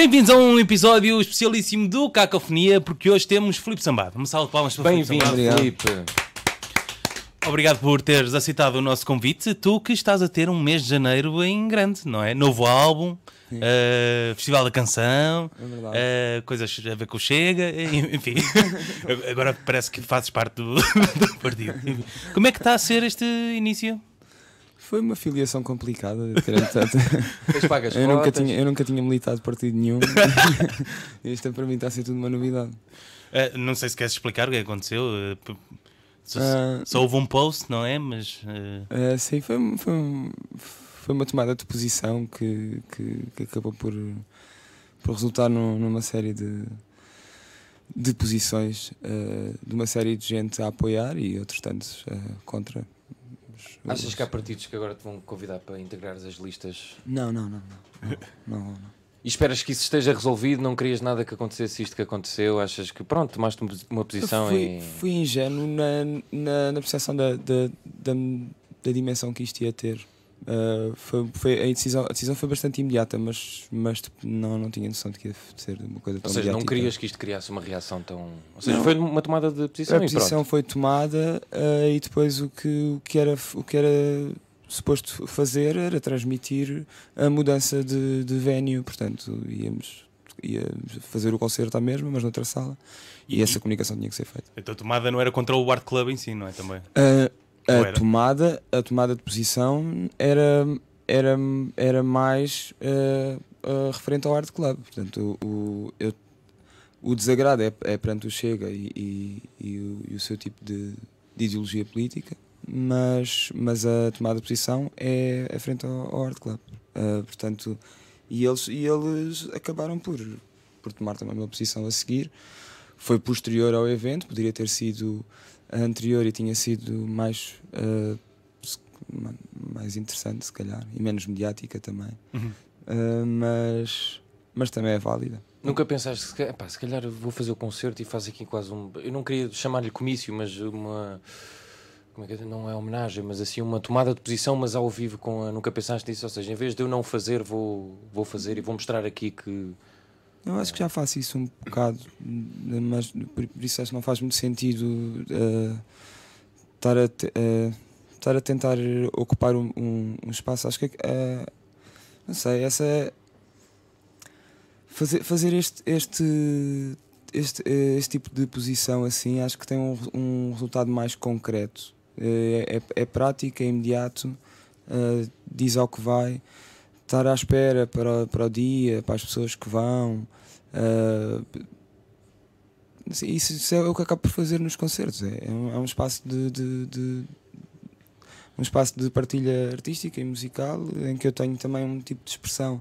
Bem-vindos a um episódio especialíssimo do Cacofonia, porque hoje temos Filipe Sambado. Uma salva de palmas para Bem-vindo. Filipe. Obrigado por teres aceitado o nosso convite. Tu que estás a ter um mês de janeiro em grande, não é? Novo álbum, eh, Festival da Canção, É eh, coisas a ver com o Chega, enfim. Agora parece que fazes parte do, do partido. Como é que está a ser este início? Foi uma filiação complicada. Eu, nunca tinha, eu nunca tinha militado partido nenhum. Isto para mim está a ser tudo uma novidade. Eh, não sei se queres explicar o que aconteceu. eh, p- só, Ah. só houve um post, não é? Mas. eh, Ah, sim, foi, foi, foi uma tomada de posição que, que, que acabou por, por resultar num- numa série de, de posições ah, de uma série de gente a apoiar e outros tantos contra. Achas que há partidos que agora te vão convidar para integrar as listas? Não, não, não. não, não, não, não. E esperas que isso esteja resolvido? Não querias nada que acontecesse isto que aconteceu? Achas que pronto, tomaste uma- Eu posição fui, e. fui ingênuo na, na, na percepção da, da, da, da dimensão que isto ia ter. Uh, foi, foi, a, decisão, a decisão foi bastante imediata, mas, mas tipo, não, não tinha noção de que ia ser uma coisa Ou tão seja, não mediática. querias que isto criasse uma reação tão. Ou seja, Não. foi uma tomada de posição A e posição pronto. foi tomada uh, e depois o que, o, que era, o que era suposto fazer era transmitir a mudança de, de venue. Portanto, íamos ia fazer o concerto à mesma, mas noutra sala. E, E- essa comunicação tinha que ser feita. a tua tomada não era contra o Art Club em si, não é? Também. A, Ou a era? tomada, a tomada de posição era, era, era mais eh, eh, referente ao Art Club. Portanto, o, o, eu- o desagrado é, é perante o Chega e, e, e o, e o seu tipo de, de ideologia política, mas, mas a tomada de posição é, é frente ao, ao Art Club. Eh, portanto, e eles, e eles acabaram por, por tomar também uma posição a seguir. Foi posterior ao evento, poderia ter sido anterior e tinha sido mais, ma- mais interessante, se calhar, e menos mediática também. Uhum. Eh, mas, mas também é válida. Nunca pensaste, se calhar, pá, se calhar vou fazer o concerto e faz aqui quase um. Eu não queria chamar-lhe comício, mas uma. Como é que é? Não é homenagem, mas assim uma tomada de posição, mas ao vivo com a. Nunca pensaste nisso? Ou seja, em vez de eu não fazer, vou, vou fazer e vou mostrar aqui que. Eu acho que já faço isso um bocado, mas por, isso acho que não faz muito sentido eh, estar, a te- eh, estar a tentar ocupar um, um- um espaço. Acho que eh, não sei, essa é- fazer, fazer este, este, este, este tipo de posição assim acho que tem um, um resultado mais concreto. Eh, é, é prático, é imediato, diz ao que vai estar à espera para, para o dia, para as pessoas que vão. ah, isso, isso é o que acabo por fazer nos concertos. É, é um, é um espaço de, de- de- um espaço de partilha artística e musical em que eu tenho também um tipo de expressão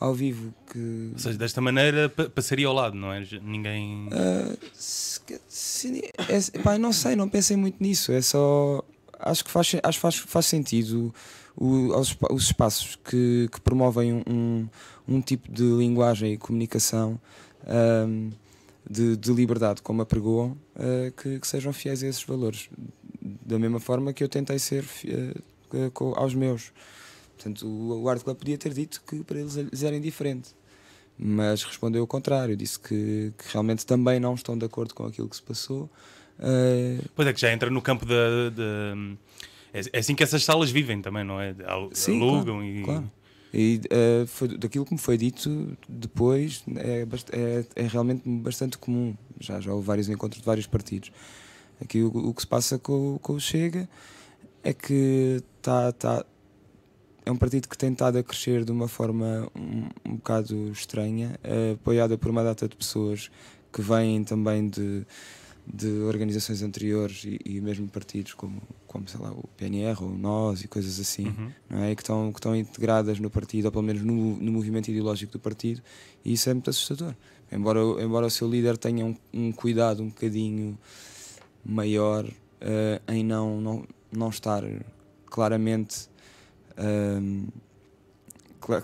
ao vivo que Ou seja, desta maneira pa- passaria ao lado, não é? Ninguém. ah, se, se, é, pá, não sei, não pensei muito nisso. É só. Acho que faz, acho faz, faz sentido o, aos os espaços que, que promovem um, um, um tipo de linguagem e comunicação ahm, de, de liberdade, como apregoam, ah, que, que sejam fiéis a esses valores. Da mesma forma que eu tentei ser co- aos meus. Portanto, o, o Art Club podia ter dito que para eles, eles era indiferente mas respondeu o contrário, disse que, que realmente também não estão de acordo com aquilo que se passou. Eh, Pois é, que já entra no campo da. da- É é assim que essas salas vivem também, não é? Sim, Alugam claro, e. claro. E eh, foi, daquilo que me foi dito depois é, é, é realmente bastante comum. Já, já houve vários encontros de vários partidos. Aqui o, o que se passa com, o- com o Chega é que tá, tá, é um partido que tem estado a crescer de uma forma um, um bocado estranha, eh, apoiada por uma data de pessoas que vêm também de, de organizações anteriores e, e mesmo partidos como, como sei lá, o PNR ou o NOS e coisas assim Uhum. não é? que, estão, que estão integradas no partido, ou pelo menos no, no movimento ideológico do partido, e isso é muito assustador. Embora, o- embora o seu líder tenha um, um cuidado um bocadinho maior eh, em não, não, não estar claramente. cla-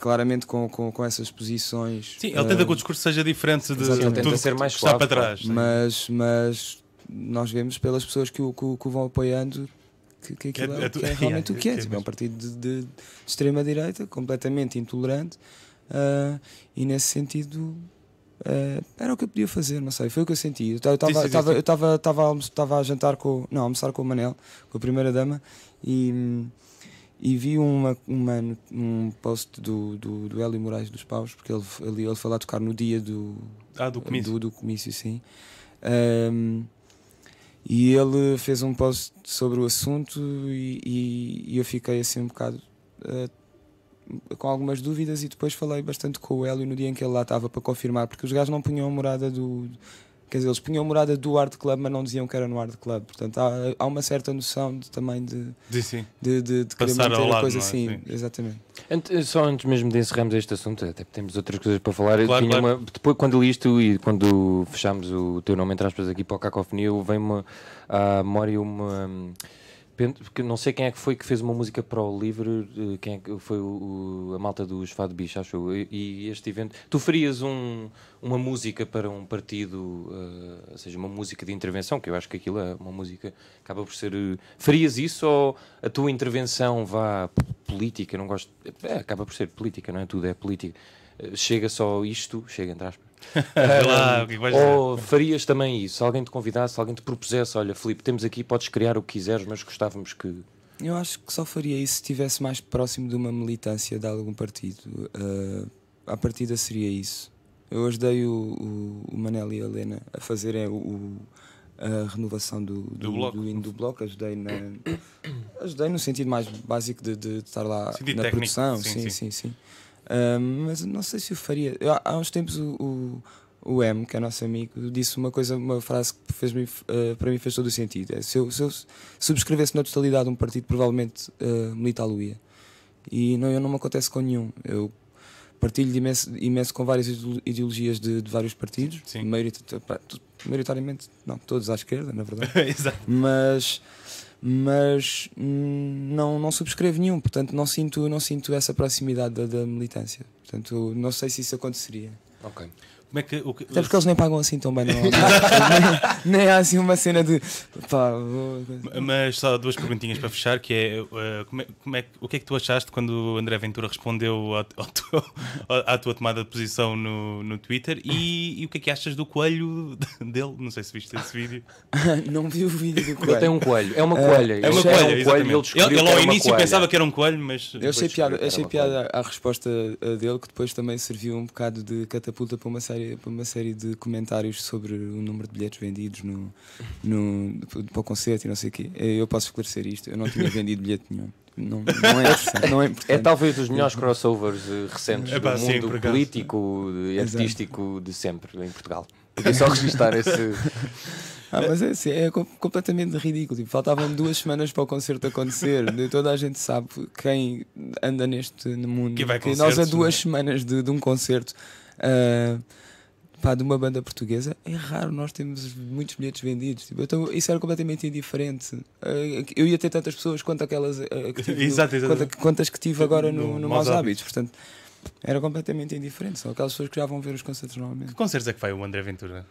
claramente com, com, com essas posições Sim, ele tenta eh, que o discurso seja diferente de, de tudo tenta ser que mais está suave, para claro. trás. sim. mas, mas nós vemos pelas pessoas que o, que que o vão apoiando que, que aquilo é- é, é tu- que é é, realmente o que é. é Tipo, é um partido de, de- de extrema-direita, completamente intolerante, Uh, e nesse sentido uh, era o que eu podia fazer, não sei, foi o que eu senti. Eu estava a jantar com, não, a almoçar com o Manel, com a primeira dama, e, e vi uma, uma, um post do, do, do Hélio Moraes dos Paus, porque ele, ele, ele foi lá tocar no dia do, ah, do comício. Do, do comício sim. Um, e ele fez um post sobre o assunto e, e, e eu fiquei assim um bocado uh, com algumas dúvidas e depois falei bastante com o Hélio no dia em que ele lá estava para confirmar, porque os gajos não punham a morada do. Quer dizer, eles punham a morada do Art Club, mas não diziam que era no Art Club. Portanto, há, há uma certa noção de, também de, de, sim. de, de, de Passar querer manter lado, a coisa é? assim. Sim. Exatamente. Antes, só antes mesmo de encerrarmos este assunto, até temos outras coisas para falar. Claro, tinha claro. uma- depois, quando li isto e quando fechámos o teu nome, entre aspas, aqui para o Cacofonia, veio-me à memória uma. porque não sei quem é que foi que fez uma música para o livro, eh, quem é que foi o, o- a malta dos Fado Bicho, acho eu. E, este evento. Tu farias um, uma música para um partido, eh, ou seja, uma música de intervenção, que eu acho que aquilo é uma música, acaba por ser. eh, farias isso ou a tua intervenção vá política? Não gosto. É, acaba por ser política, não é? Tudo é política. Chega só isto, chega entre aspas. Lá, é? Ou farias também isso? Se alguém te convidasse, se alguém te propusesse, olha, Filipe, temos aqui, podes criar o que quiseres, mas gostávamos que. Eu acho que só faria isso se estivesse mais próximo de uma militância de algum partido. Uh, à partida seria isso. Eu ajudei o, o, o Manel e a Helena a fazerem o, o- a renovação do, do, Do bloco. do hino do bloco. Ajudei, na, ajudei no sentido mais básico de, de estar lá Sentido na técnico, produção. sim, Sim, sim. sim, sim. Mas não sei se o faria. Eu, há- uns tempos o, o, o M, que é nosso amigo, disse uma coisa, uma frase que fez uh, para mim fez todo o sentido. É, se, eu, se eu subscrevesse na totalidade um partido, provavelmente uh, militá-lo-ia. E não, eu não me acontece com nenhum. Eu partilho imenso, imenso com várias ideo- ideologias de, de vários partidos, Sim. Maiorit- maioritariamente, não, todos à esquerda, na verdade Exato. mas mas hum, não não subscrevo nenhum. Portanto não sinto não sinto essa proximidade da, da militância. Portanto não sei se isso aconteceria. Ok. Como é que, o que- até porque eles nem pagam assim tão bem não, nem, nem há assim uma cena de pá, vou- Mas só duas perguntinhas para fechar, que é, uh, como é, como é o que é que tu achaste quando o André Ventura respondeu ao, ao teu- à tua tomada de posição no, no Twitter e, e o que é que achas do coelho dele? Não sei se viste esse vídeo. não vi o vídeo do Ele coelho tem um coelho. É uma É, coelha. é Ele uma quer coelha, um coelho ele Ele, ele ao início coelha. pensava que era um coelho, mas Eu achei piada, achei piada à resposta dele, que depois também serviu um bocado de catapulta para uma série, para uma série de comentários sobre o número de bilhetes vendidos no, no, para o concerto e não sei o quê. Eu posso esclarecer isto, eu não tinha vendido bilhete nenhum. Não, não é. Não é, É talvez dos melhores crossovers eh, recentes Epá, do sim, mundo acaso. político e Exato. artístico de sempre em Portugal. Queria só registrar esse. Ah, mas é, assim, é com- completamente ridículo. Tipo, faltavam duas semanas para o concerto acontecer. De- Toda a gente sabe quem anda neste no mundo. Que vai a nós a duas é? semanas de, de um concerto ah, pá, de uma banda portuguesa, é raro nós temos muitos bilhetes vendidos. Tipo, então, isso era completamente indiferente. Ah, eu ia ter tantas pessoas quanto aquelas ah, que tive, Exato, exato. quanto- quantas que tive agora no, No no Maus Hábitos. Portanto, era completamente indiferente. São aquelas pessoas que já vão ver os concertos normalmente. que concertos é que vai o André Ventura?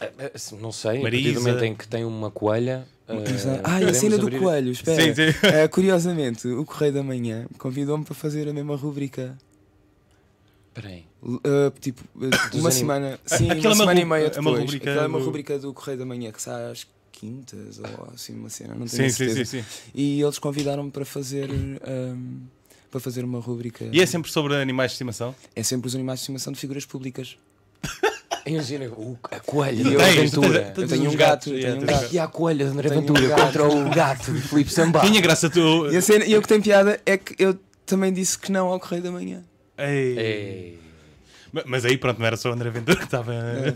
É- é- assim, Não sei, a partir Marisa. do momento em que tem uma coelha. eh, Ah, e a cena do abrir- coelho, espera. Sim, sim. Eh, curiosamente, o Correio da Manhã convidou-me para fazer a mesma rubrica. Espera aí. L- eh, tipo, eh, Dos uma anim- semana. Sim, Aquilo é uma semana e meia é depois. uma rubrica Aquilo é uma do- rubrica do Correio da Manhã que sai às quintas ou assim, uma cena, não tenho Sim, a sim, certeza. sim, sim. E eles convidaram-me para fazer. ehm, para fazer uma rubrica. E é sempre sobre animais de estimação? É sempre os animais de estimação de figuras públicas. Imagina, o- a coelha de tens, Ventura. tens- Eu tenho um gato, tenho um há a coelha de André um Ventura contra o gato de Filipe Sambá. Tinha graça tu. E, a cena, e o que tem piada é que eu também disse que não ao Correio da Manhã. Ei. Ei, Ma- Mas aí pronto, não era só o André Ventura que estava. É,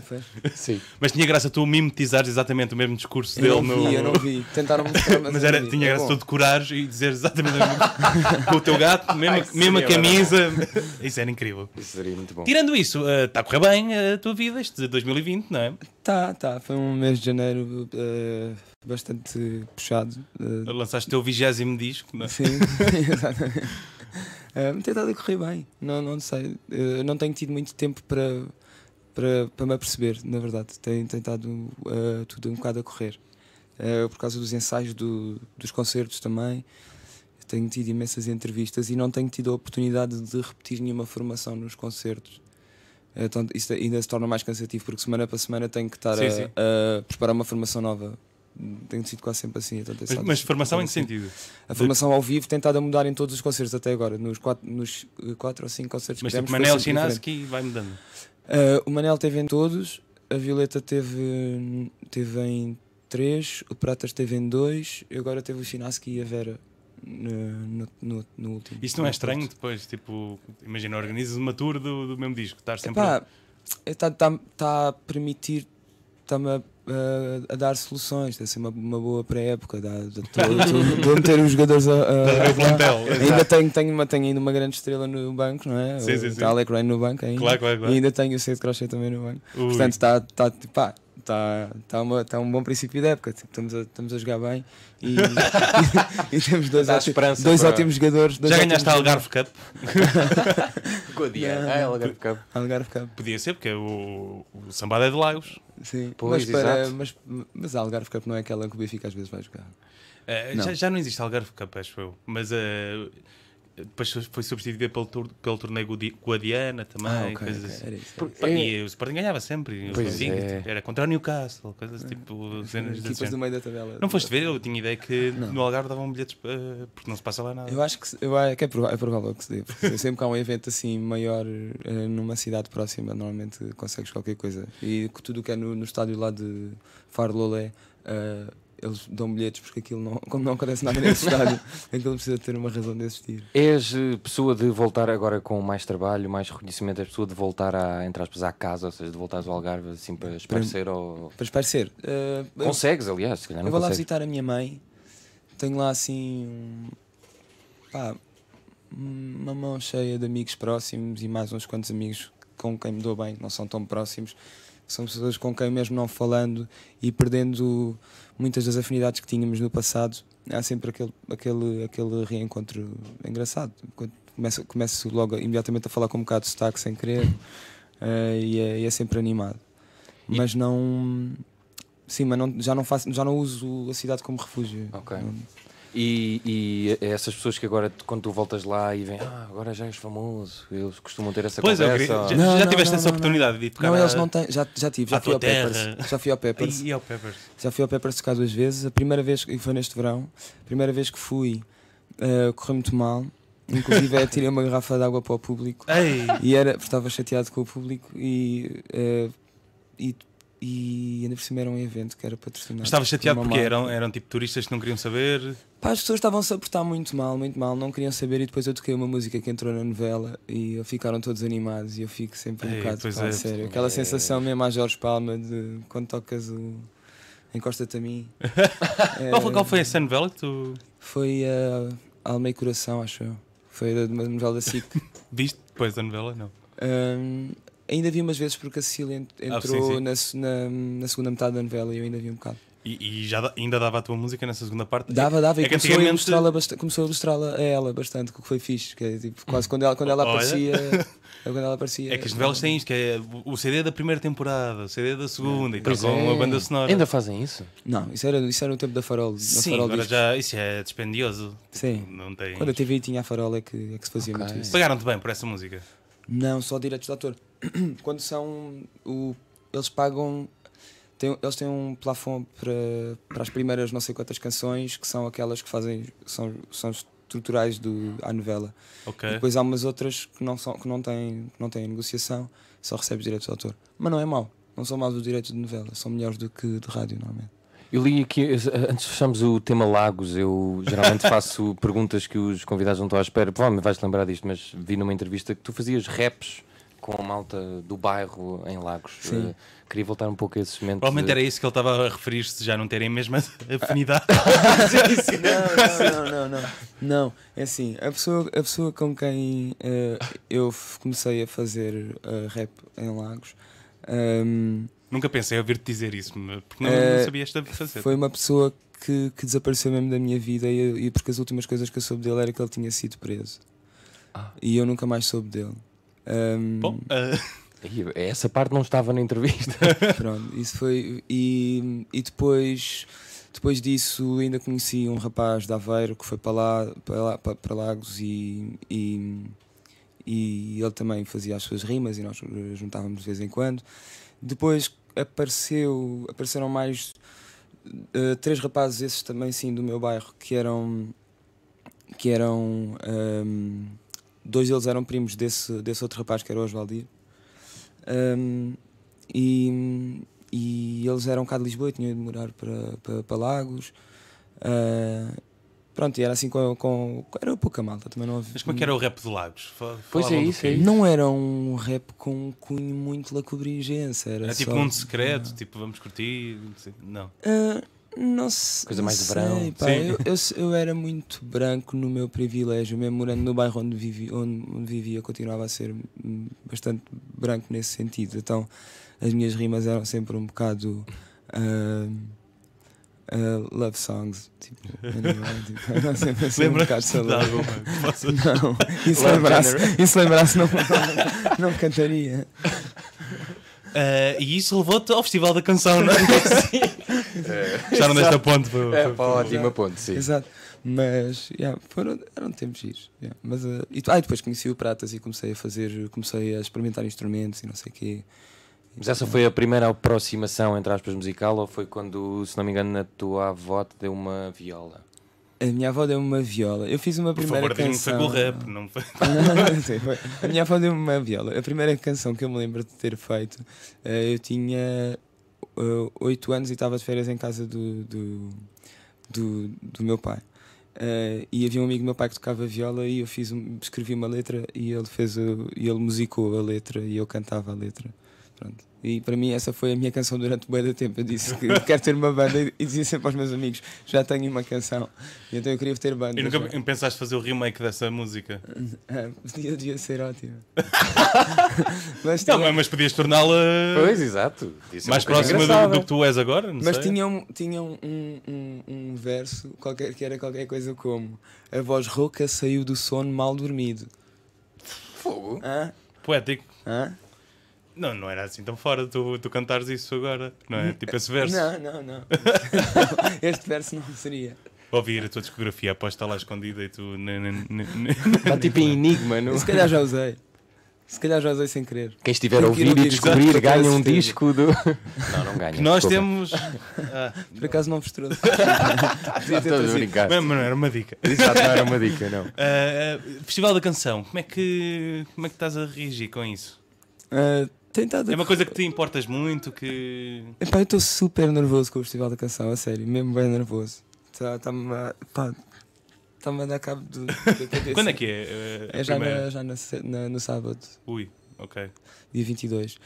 sim. Mas tinha graça tu mimetizares exatamente o mesmo discurso Eu dele não no. vi, eu não vi. Tentaram mostrar, mas, Mas era, não vi. tinha É graça bom. tu decorares e dizer exatamente o mesmo com o teu gato, mesma, Ai, mesma seria camisa. Isso era incrível. Isso seria muito bom. Tirando isso, está a correr bem a tua vida, este 2020, não é? Tá, tá. Foi um mês de janeiro eh, bastante puxado. eh, Lançaste o teu vigésimo disco, não é? sim, exatamente. Eh, tem estado a correr bem. Não, não sei. Eh, não tenho tido muito tempo para, para, para me aperceber, na verdade. Tem, tem estado eh, tudo um bocado a correr. Eh, por causa dos ensaios do- dos concertos também. tenho tido imensas entrevistas e não tenho tido a oportunidade de repetir nenhuma formação nos concertos. Então isso ainda se torna mais cansativo porque semana para semana tenho que estar Sim, a, sim. a preparar uma formação nova. Tenho sido quase sempre assim. então Mas, mas formação em que assim. sentido? A formação ao vivo tem estado a mudar em todos os concertos até agora. Nos quatro, nos eh, quatro ou cinco concertos Mas que tipo demos, foi Manel. Chinaski vai mudando. Uh, o Manel teve em todos, a Violeta teve, teve em três, o Pratas teve em dois, e agora teve o Chinaski e a Vera no, no, no, no último. Isso não é estranho depois? Tipo, imagina, organizas uma tour do, do mesmo disco, estar sempre. Está tá, tá a permitir, está-me a, a- a dar soluções, está a ser uma, uma boa pré-época. Estou a meter os jogadores a. a- a plantel. Ainda tenho, tenho, uma, tenho ainda uma grande estrela no banco, não é? Sim, sim, sim. Está Alec Rain no banco ainda. Claro, claro, claro. E ainda tenho o Cedo Crochê também no banco. Ui. Portanto, está tá, pá, tá, tá, uma, tá um bom princípio de época. Tipo, estamos, a, estamos a jogar bem e, e temos dois, Dá ótimos, esperança dois para- ótimos jogadores. Dois Já ganhaste a Algarve Cup? Godia. Não, Ah, não. Algarve Cup. Algarve Cup. Podia ser, porque o, o Sambada é de Lagos. Sim. Pois, mas, para, exato. mas, mas a Algarve Cup não é aquela que o Benfica às vezes vai jogar. Eh, Não. já, já não existe Algarve Cup, acho eu. Mas eh, depois foi substituída pelo, tur- pelo torneio Guadiana também, ah, ok, coisas ok, assim. era isso. Pá, É- E o Sporting ganhava sempre. é. tipo, Era contra o Newcastle, coisas tipo. Cenas desse Equipas do meio da tabela. Não foste ver? Eu tinha ideia que Não. no Algarve davam bilhetes eh, porque não se passa lá nada. Eu acho que, eu acho que é, prova- é provável que se dê. porque sempre que há um evento assim maior eh, numa cidade próxima, normalmente consegues qualquer coisa. E tudo o que é no, no estádio lá de Faro Lolé, eh, eles dão bilhetes porque aquilo não, como não acontece nada nesse estádio, aquilo precisa ter uma razão de existir. És eh, pessoa de voltar agora com mais trabalho, mais reconhecimento, és pessoa de voltar à, entre aspas, à casa, ou seja, de voltar ao Algarve assim para esparecer ou. Para esparecer. eu- Consegues, aliás, se calhar Eu não vou lá consegues. visitar a minha mãe. Tenho lá assim. um- pá, uma mão cheia de amigos próximos e mais uns quantos amigos com quem me dou bem, que não são tão próximos. São pessoas com quem, mesmo não falando e perdendo muitas das afinidades que tínhamos no passado, há sempre aquele, aquele, aquele reencontro engraçado. Começo, começo logo imediatamente a falar com um bocado de sotaque sem querer eh, e, é, e é sempre animado. E- Mas não. Sim, mas não- já, não faço, já não uso a cidade como refúgio. Ok. Não- E, e essas pessoas que agora, quando tu voltas lá e vêm, ah, agora já és famoso, eles costumam ter essa Pois, conversa. queria- já, Não, já tiveste não, essa não, oportunidade de tocar Não, eles não têm. Já, já tive, já fui ao terra. Peppers. Já fui ao Peppers. E, ao Peppers. Já fui ao Peppers tocar duas vezes. A primeira vez, e foi neste verão, a primeira vez que fui, eh, correu muito mal. Inclusive, eh, tirei uma garrafa de água para o público. Ei! E era, estava chateado com o público e. eh, e e ainda por cima era um evento que era patrocinado. Estava chateado por porque eram, eram tipo turistas que não queriam saber. Pá, as pessoas estavam-se a portar muito mal, muito mal, não queriam saber. E depois eu toquei uma música que entrou na novela e ficaram todos animados. E eu fico sempre um Ei, bocado pois pá, é. sério. Aquela É. sensação mesmo à Jorge Palma de quando tocas o Encosta-te a mim. Qual, foi, É, qual foi essa novela que tu Foi a Alma e Coração, acho eu. Foi uma novela da SIC. viste depois da novela? Não. Hum, ainda vi umas vezes porque a Cecília ent- Ah, entrou sim, sim. Na, na, na segunda metade da novela e eu ainda vi um bocado. E, e já da- ainda dava a tua música nessa segunda parte? Dava, dava, É e começou, a antigamente- ilustrá-la basta- começou a ilustrá-la a ela bastante, o que foi fixe. Que é, tipo, quase quando ela, quando ela Olha. aparecia. quando ela aparecia É que as novelas têm isto, que é o CD da primeira temporada, o CD da segunda e tal, com é. uma banda sonora. Ainda fazem isso? Não, isso era, isso era no tempo da Farol. da Sim, Farol agora Discos. já isso é dispendioso. Sim. Não tem. Quando a TV tinha a Farol é que, é que se fazia Ok. muito isso. Pagaram-te bem por essa música. Não, só direitos de autor. Quando são. O, eles pagam. Têm, eles têm um plafond para, para as primeiras não sei quantas canções que são aquelas que fazem. são, são estruturais do, à novela. Ok. E depois há umas outras que não, são, que não, têm, que não têm negociação, só recebes direitos de autor. Mas não é mau. Não são maus os direitos de novela, são melhores do que de rádio normalmente. Eu li aqui, eh, antes de fecharmos o tema Lagos, eu geralmente faço perguntas que os convidados não estão à espera. Provavelmente vais-te lembrar disto, mas vi numa entrevista que tu fazias raps com a malta do bairro em Lagos. Sim. Eh, queria voltar um pouco a esse momento. Provavelmente de- era isso que ele estava a referir-se, já não terem a mesma afinidade. Não, não, não, não. Não, é assim, a pessoa, a pessoa com quem eh, eu comecei a fazer eh, rap em Lagos ehm, Nunca pensei em ouvir-te dizer isso, porque não, não sabias fazer. foi uma pessoa que, que desapareceu mesmo da minha vida e, e porque as últimas coisas que eu soube dele era que ele tinha sido preso. Ah. E eu nunca mais soube dele. Ehm, Bom, Ih, Essa parte não estava na entrevista. Pronto, isso foi. E, e depois depois disso ainda conheci um rapaz de Aveiro que foi para lá, para, lá, para, para Lagos e, e, e ele também fazia as suas rimas e nós juntávamos de vez em quando. Depois apareceu, apareceram mais uh, três rapazes, esses também sim do meu bairro, que eram que eram um, dois deles eram primos desse, desse outro rapaz que era o Osvaldir. Um, e, e eles eram cá de Lisboa e tinham de morar para, para, para Lagos. Uh, pronto, e era assim com, com. Era pouca malta, também não havia. Mas como é que era o rap de Lagos? Pois é isso, é isso. Não era um rap com um cunho muito lacobrigense. Era, era tipo só... um secreto, tipo vamos curtir. Não. Uh, não sei. Coisa mais de verão. Pá, eu, eu, eu, era muito branco no meu privilégio, mesmo morando no bairro onde, vivi, onde, vivia, continuava a ser bastante branco nesse sentido. Então as minhas rimas eram sempre um bocado. Uh, uh, love songs, tipo, tipo, sempre assim um bocado? Não, e se lembrasse, se lembrasse não, não, não cantaria. Uh, e isso levou-te ao Festival da Canção, não é? sim. É. Já não desta ponte. Para, é, para ótima ponte, sim. Exato. Mas yeah, foram, eram tempos giros. Yeah. Mas, uh, e, ah, depois conheci o Pratas e comecei a fazer, comecei a experimentar instrumentos e não sei o quê. Mas essa foi a primeira aproximação, entre aspas, musical ou foi quando, se não me engano, a tua avó te deu uma viola? A minha avó deu-me uma viola. Eu fiz uma Por primeira favor, canção. Com rap, não foi? não, sim, foi. A minha avó deu-me uma viola. A primeira canção que eu me lembro de ter feito, eh, eu tinha uh, 8 anos e estava de férias em casa do, do, do, do meu pai. Uh, e havia um amigo do meu pai que tocava viola e eu fiz um, escrevi uma letra e ele fez o, e ele musicou a letra e eu cantava a letra. Pronto. E para mim essa foi a minha canção durante bem da tempo. Eu disse que quero ter uma banda e dizia sempre aos meus amigos: já tenho uma canção. E então eu queria ter banda. E nunca já. pensaste fazer o remake dessa música? É, podia, devia ser ótimo. mas, tinha... não, mas podias torná-la. Pois, exato. Mais próxima do, do, que tu és agora. mas sei. tinha, um, tinha um, um, um, verso qualquer, que era qualquer coisa como: A voz rouca saiu do sono mal dormido. Fogo. Hã? Poético. Hã? Não, não era assim tão fora tu, tu cantares isso agora, não é? Tipo esse verso. Não, não, não. este verso não seria. Ouvir a tua discografia após estar lá escondida e tu. Está tipo em enigma, não? Se calhar já usei. Se calhar já usei sem querer. Quem estiver a ouvir e descobrir ganha um disco do. Não, não ganha. Que nós temos. Ah. Por acaso não vos trouxe. Estou a brincar. Mas não era uma dica. Exato, não era uma dica, não. Uh, Festival da Canção, como é, que, como é que estás a reagir com isso? Tentado. É uma coisa que te importas muito, que... Epá, eu estou super nervoso com o Festival da Canção, a sério, mesmo bem nervoso. Está-me a... Está-me a dar cabo do, da cabeça. Quando é que é? é já, na, já na, na, no sábado. Ui, ok. Dia 22.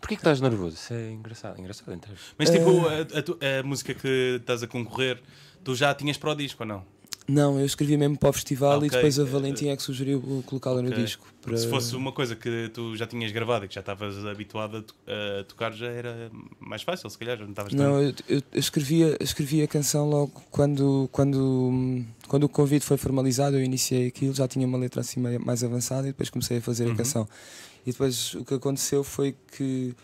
Porquê que estás nervoso? Isso é engraçado, engraçado entre... Mas tipo, uh... a, a, a, música que estás a concorrer, tu já tinhas para o disco ou não? Não, eu escrevi mesmo para o festival okay. e depois a Valentim é que sugeriu colocá-la okay. no disco. Para... Se fosse uma coisa que tu já tinhas gravado e que já estavas habituado a, to a, tocar, já era mais fácil, se calhar. Não, estavas não eu, eu escrevi, escrevi a canção logo quando, quando, quando o convite foi formalizado. Eu iniciei aquilo, já tinha uma letra assim mais avançada e depois comecei a fazer uhum. a canção. E depois o que aconteceu foi que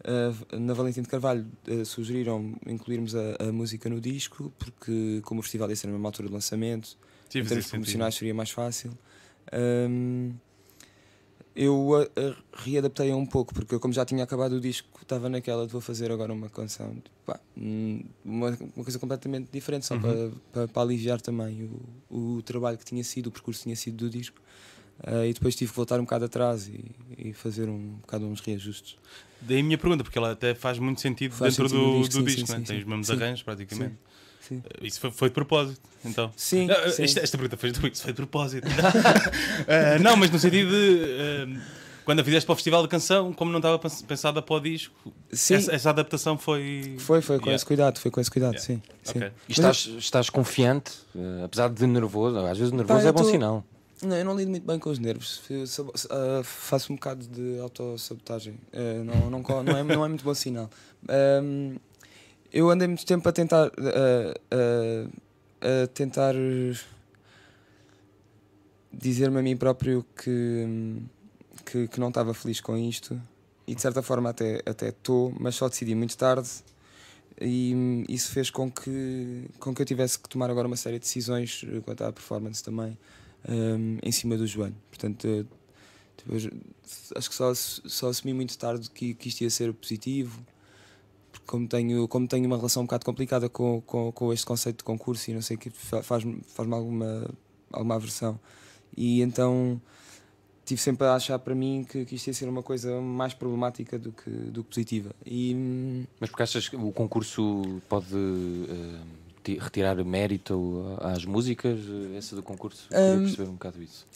Uh, na Valentim de Carvalho uh, sugeriram incluirmos a, a, música no disco, porque como o festival ia ser na mesma altura do lançamento, Sim, em termos promocionais seria mais fácil. Um, eu a, a readaptei um pouco, porque eu, como já tinha acabado o disco, estava naquela de vou fazer agora uma canção, pá, hum, uma, uma, coisa completamente diferente, só uhum. para, para, para, aliviar também o, o trabalho que tinha sido, o percurso que tinha sido do disco. Uh, e depois tive que voltar um bocado atrás e, e, fazer um bocado uns reajustes. Daí a minha pergunta, porque ela até faz muito sentido faz dentro sentido do, do, disco, do sim, disco sim, né? sim, tem os mesmos arranjos praticamente. Sim. Uh, isso foi, foi, de propósito, então. Sim. Não, esta, esta, pergunta foi, isso foi de propósito. uh, não, mas no sentido de. quando a fizeste para o Festival da Canção, como não estava pensada para o disco, essa, essa, adaptação foi. Foi, foi com yeah. esse cuidado, foi com esse cuidado, yeah. sim. Okay. E estás, estás confiante, apesar de nervoso, às vezes nervoso Pá, é bom tô... sinal. Não, eu não lido muito bem com os nervos. Uh, faço um bocado de autossabotagem. Uh, não, não, não, é, não é muito bom sinal. Um, eu andei muito tempo a tentar. Uh, a tentar dizer-me a mim próprio que, que, que não estava feliz com isto. E de certa forma até estou, mas só decidi muito tarde. e isso fez com que, com que eu tivesse que tomar agora uma série de decisões eh, quanto à performance também hum, em cima do João. Portanto, eh, tipo, acho que só, só assumi muito tarde que, que isto ia ser positivo. Porque como tenho, como tenho uma relação um bocado complicada com, com, com este conceito de concurso e não sei o que, fa- faz-me faz alguma, alguma aversão. E então tive sempre a achar para mim que, que isto ia ser uma coisa mais problemática do que, do que positiva. E hum, Mas porque achas que o concurso pode ti- retirar mérito às músicas? Essa do concurso? Queria Hum, perceber um bocado isso.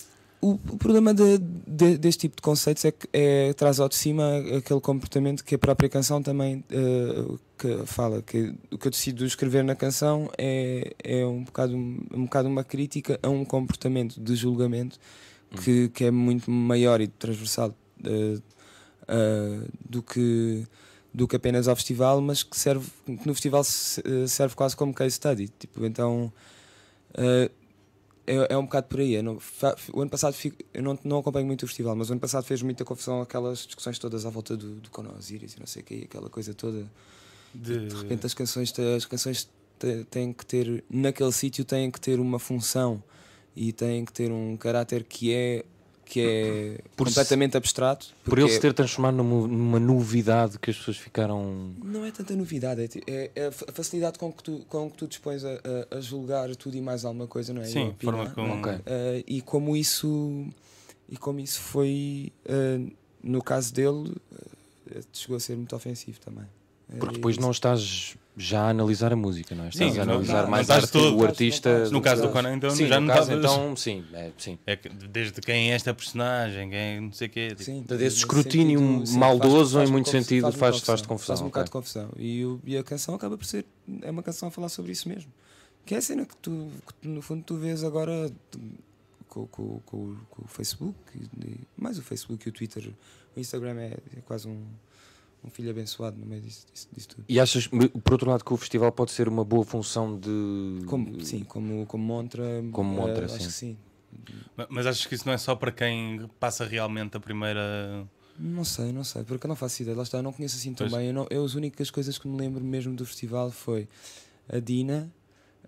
o, o problema de- de- deste tipo de conceitos é que é, traz ao de cima aquele comportamento que a própria canção também eh, que fala. Que o que eu decido escrever na canção é, é um, bocado, um bocado uma crítica a um comportamento de julgamento que, que é muito maior e transversal eh, eh, do que do que apenas ao festival, mas que serve que no festival eh, serve quase como case study. Tipo, então eh, é, é um bocado por aí. Não- o ano passado fico- eu não, não acompanho muito o festival, mas o ano passado fez muita confusão aquelas discussões todas à volta do, do Conan Osiris e não sei o que, aquela coisa toda. De, De repente as canções, as canções têm que ter, naquele sítio têm que ter uma função e têm que ter um caráter que é, que é Por se- completamente abstrato. Por ele se ter transformado numa, numa novidade que as pessoas ficaram. Não é tanta novidade, é, é- é a fa- a facilidade com que tu, com que tu dispões a, a- a julgar tudo e mais alguma coisa, não é? E a sim, opinar. forma como. Ok. Uh, e como isso e como isso foi uh, no caso dele uh, chegou a ser muito ofensivo também Porque Uh, depois não estás já a analisar a música, não é? Estás Sim, a analisar não- mais não estás arte, todo. o artista. No caso do estás. Conan, então sim, já no não caso, estavas- então, sim, é, sim. É que desde quem é esta personagem, quem é não sei o quê. tipo, Sim, Desse nesse escrutínio sentido, maldoso, em muito sentido, faz-me faz- confusão, faz-te confusão, Faz um bocado de confusão. E, o- e a canção acaba por ser. É uma canção a falar sobre isso mesmo. Que é a cena que tu, que no fundo, tu vês agora com, com, com, o- com o Facebook, mais o Facebook e o Twitter. O Instagram é, é quase um, um filho abençoado no meio disso, disso, disso tudo. E achas, por outro lado, que o festival pode ser uma boa função de. Como, sim, como, como montra. Como eh, montra, acho sim. que sim. Ma- Mas achas que isso não é só para quem passa realmente a primeira. Não sei, não sei, porque eu não faço ideia. Lá está, eu não conheço assim tão Pois. bem. Eu, não, eu as únicas coisas que me lembro mesmo do festival foi a Dina.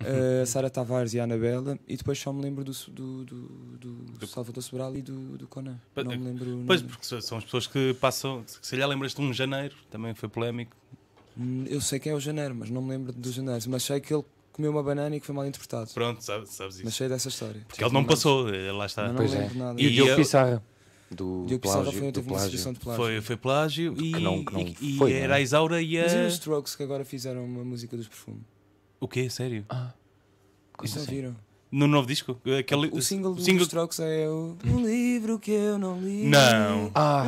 A Sara Tavares e a Anabela, e depois só me lembro do, do, do, do Salvador Sobral e do, do Conan. Pois, Não me lembro. Pois, nome. porque são as pessoas que passam. Se calhar lembras-te de um janeiro, também foi polémico. Hum, Eu sei quem é o Janeiro, mas não me lembro do Janeiro. Mas sei que ele comeu uma banana e que foi mal interpretado. Pronto, sabes, sabes Mas isso. sei dessa história. Porque ele não passou, eh, lá está. Mas não é. lembro nada. E o E Diogo eu- Pissarra, do Diogo Pissarra plágio. foi, teve uma de plágio. Foi, foi plágio e, Que não- que não e- e foi, não é? era a Isaura e Mas e a. os Strokes que agora fizeram uma música dos perfumes? O quê? Sério? Ah, como Isso não assim? viram? No novo disco? Aquele, O single dos single- Strokes é o Um livro que eu não li. Não. Ah,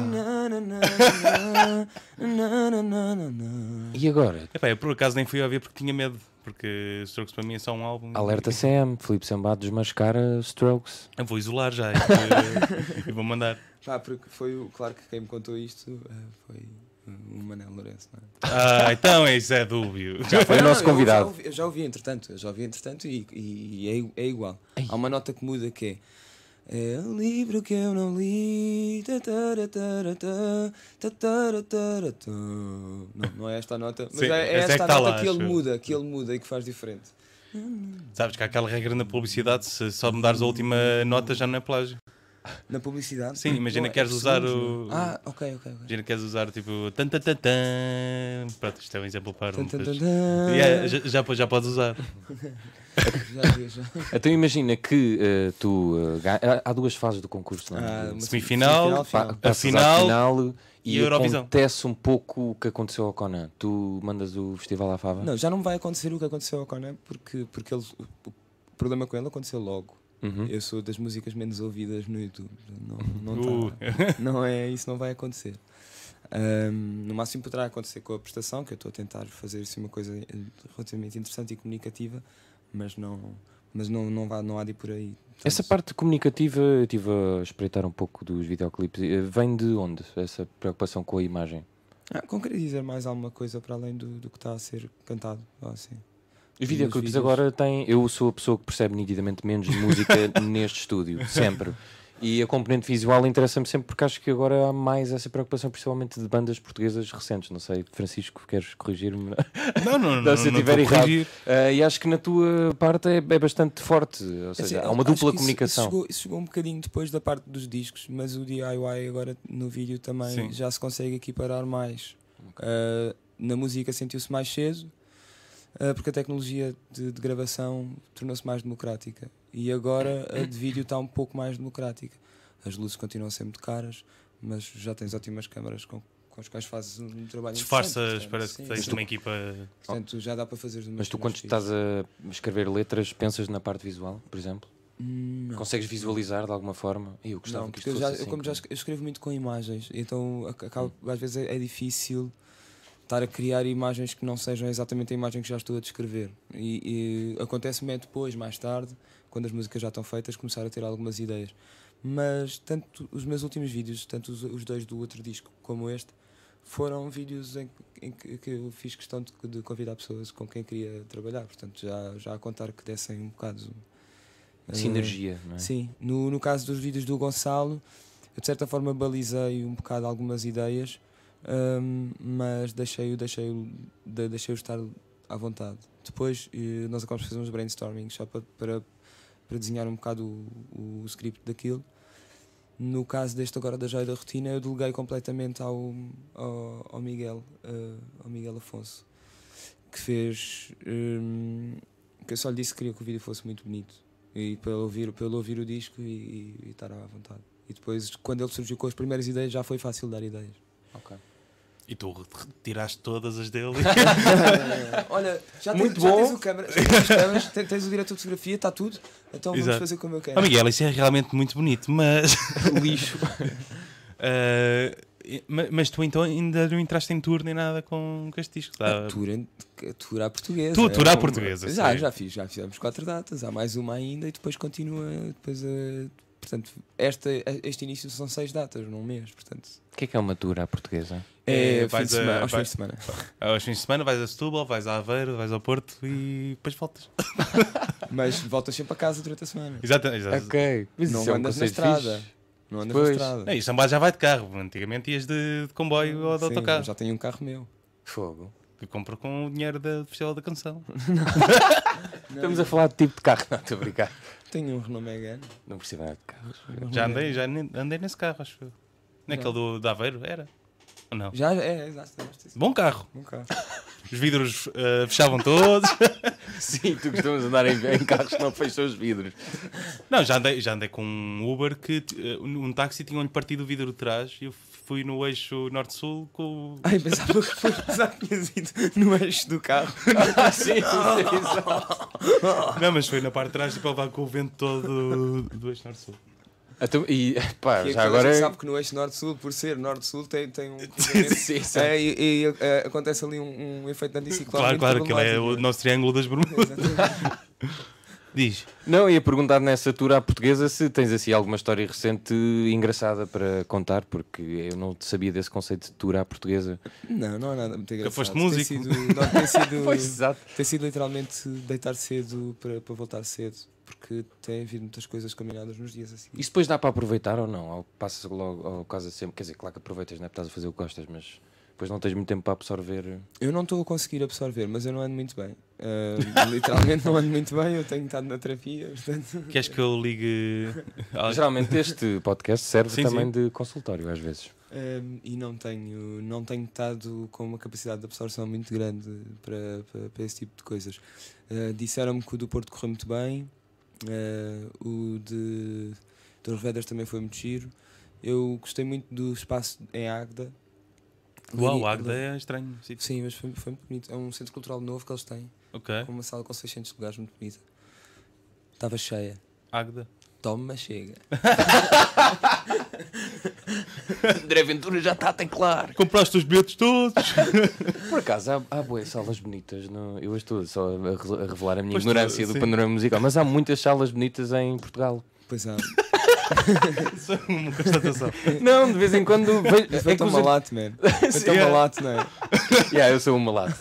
e agora? Epá, eu por acaso nem fui a ver porque tinha medo. Porque Strokes para mim é só um álbum. Alerta CM, Filipe Sambado desmascara Strokes. Eu vou isolar já. e- e vou mandar. Pá, porque foi o. Claro que quem me contou isto eh, foi o Manel Lourenço, não é? Ah, então isso é dúbio. Já foi não, o nosso convidado. Eu já, ouvi, entretanto, eu já ouvi entretanto e, e é, é, igual. Ai. Há uma nota que muda que é. É um livro que eu não li. Não, não é esta nota, mas Sim, é, é esta é que tá nota lá, que ele acho. muda, que ele muda e que faz diferente. Sabes que há aquela regra na publicidade: se só mudares a última nota já não é plágio. Na publicidade? Sim, imagina queres é usar o- é? Ah, ok, ok. ok. Imagina que queres usar tipo. Tan, tan, tan, tan. Pronto, isto é um exemplo para. Tan, tan, tan, tan. Yeah, já, já, já podes usar. Já já. Então imagina que eh, tu. ga- há- duas fases do concurso, não Ah, é? uma Semifinal, Pa- final. passas à final final e e, a Eurovisão. acontece um pouco o que aconteceu ao Conan. Tu mandas o festival à fava? Não, já não vai acontecer o que aconteceu ao Conan, porque, porque ele, o problema com ele aconteceu logo. Uhum. Eu sou das músicas menos ouvidas no YouTube. Não, não, Uh, tá- não é, isso não vai acontecer. Ahm, no máximo poderá acontecer com a prestação, que eu estou a tentar fazer assim, uma coisa eh, relativamente interessante e comunicativa, mas não, mas não, não, vá, não há de ir por aí. Portanto, Essa parte comunicativa, eu estive a espreitar um pouco dos videoclipes. eh, Vem de onde? Essa preocupação com a imagem? Ah, dizer mais alguma coisa para além do, do que está a ser cantado. assim. Os E videoclipes vídeos? agora têm. Eu sou a pessoa que percebe nitidamente menos de música neste estúdio, sempre. E a componente visual interessa-me sempre porque acho que agora há mais essa preocupação, principalmente de bandas portuguesas recentes. Não sei, Francisco, queres corrigir-me? Não, não, não. Não, se eu não tiver estou a errado. Ah, e acho que na tua parte é, é bastante forte. Ou seja, Assim, há uma dupla que isso- comunicação. Isso chegou, isso chegou um bocadinho depois da parte dos discos, mas o DIY agora no vídeo também Sim. já se consegue equiparar mais. Uh, na música sentiu-se mais cedo, uh, porque a tecnologia de, de gravação tornou-se mais democrática. E agora a de vídeo está um pouco mais democrática. As luzes continuam a ser muito caras, mas já tens ótimas câmaras com, com as quais fazes um trabalho Disfarças, parece que tens sim. uma equipa. Portanto, já dá para fazer Mas tu, quando estás a escrever letras, pensas na parte visual, por exemplo? Não. Consegues visualizar de alguma forma? E eu gostava Não, que isto eu, já, eu assim, como já cara. es- eu escrevo muito com imagens, então ac- acabo, às vezes é, é difícil estar a criar imagens que não sejam exatamente a imagem que já estou a descrever. E, e acontece-me é depois, mais tarde, quando as músicas já estão feitas, começar a ter algumas ideias. Mas tanto os meus últimos vídeos, tanto os, os dois do outro disco como este, foram vídeos em, em que, que eu fiz questão de, de convidar pessoas com quem queria trabalhar. Portanto, já, já a contar que dessem um bocado. eh, Sinergia, não é? Sim, no, no caso dos vídeos do Gonçalo, eu de certa forma balizei um bocado algumas ideias, hum, mas deixei-o deixei de, deixei estar à vontade. Depois eh, nós acabamos de fazer uns brainstorming só para, para, para desenhar um bocado o, o script daquilo. No caso deste agora da Joia da Rotina, eu deleguei completamente ao, ao, ao Miguel, eh, ao Miguel Afonso, que fez. hum, que eu só lhe disse que queria que o vídeo fosse muito bonito e para ele ouvir, para ele ouvir o disco e, e- e estar à vontade. E depois, quando ele surgiu com as primeiras ideias, já foi fácil dar ideias. Ok. E tu retiraste todas as dele. Olha, já, Muito tens, já bom. tens o câmera, já tens, câmeras, tens, tens o diretor de fotografia, está tudo. Então vamos Exato. fazer como eu quero. Oh, Miguel, isso é realmente muito bonito, mas. Lixo. ma- mas tu então ainda não entraste em tour nem nada com, com este disco. Tá? A tour, a tour à portuguesa. Tu, a tour à É, portuguesa, Já, sei. já fiz, já fizemos quatro datas, há mais uma ainda e depois continua. Depois, eh, portanto, esta, este início são seis datas num mês, portanto. O que é que é uma tour à portuguesa? É, É, fim de semana, a- aos vai- fins de semana. Aos fins de semana vais a Setúbal, vais a Aveiro, vais ao Porto e depois voltas. Mas voltas sempre a casa durante a semana. Exato, exato. Ok. Mas Não isso é um andas na estrada. fixe. Não andas Pois. na estrada. Não, isto Sambá já vai de carro. Antigamente ias de, de comboio ou de Sim, autocarro. Já tenho um carro meu. Fogo. E compra com o dinheiro da- do Festival da Canção. Estamos a falar de tipo de carro. Não, estou a brincar. Tenho um Renault Megane. Não percebo nada de carros. Já andei, já andei nesse carro, acho eu. Não é aquele do, de Aveiro? Era? Ou não? Já é, exato. Bom carro. Um carro. Os vidros eh, fechavam todos. Sim, tu costumas andar em, em carros que não fecham os vidros. Não, já andei, já andei com um Uber que eh, um táxi tinha-lhe partido o vidro de trás e eu fui no eixo norte-sul com o. Ai, pensava que foi pensava que tinhas ido no eixo do carro. sim, sim, exato. Não, mas foi na parte de trás tipo, levar com o vento todo do, do eixo norte-sul. Então, e pá, Que já agora. gente é- sabe que no eixo norte-sul, por ser norte-sul, tem, tem um. Sim, sim. É, e, e, é, acontece ali um, um efeito de anticiclone. Claro, claro, aquilo é o problemático. nosso triângulo das Bermudas. Diz. Não, ia perguntar nessa tour à portuguesa se tens assim alguma história recente engraçada para contar, porque eu não sabia desse conceito de tour à portuguesa. Não, não há nada muito engraçado. foste Tem músico. sido, não, tem sido, Pois, exato. tem sido literalmente deitar cedo para, para voltar cedo. Porque tem havido muitas coisas combinadas nos dias assim. Isso depois dá para aproveitar ou não? Ou passas logo ao casa sempre? Quer dizer, claro que aproveitas, não é? Porque estás a fazer o que gostas, mas depois não tens muito tempo para absorver. Eu não estou a conseguir absorver, mas eu não ando muito bem. Ah, literalmente não ando muito bem, eu tenho estado na terapia, portanto. Queres que eu ligue. Ah, Geralmente este podcast serve Sim, também sim. de consultório às vezes. Um, e não tenho, não tenho estado com uma capacidade de absorção muito grande para, para, para esse tipo de coisas. Uh, Disseram-me que o do Porto correu muito bem, uh, o de Torres Vedras também foi muito giro. Eu gostei muito do espaço em Águeda. Uau, Agda é estranho. Sim. Sim, mas foi, foi muito bonito. É um centro cultural novo que eles têm, Ok. com uma sala com 600 lugares muito bonita. Estava cheia. Agda. Toma, chega. André Ventura já está a teclar. Compraste os bilhetes todos. Por acaso, há, há boas salas bonitas. No... Eu estou só a, re- a revelar a minha Pois tu- ignorância do sim. panorama musical, mas há muitas salas bonitas em Portugal. Pois há. Isso é uma constatação. Não, de vez em quando vejo. Foi É que tão malato, man. Tão é. malato, não é? Yeah, eu sou um malato.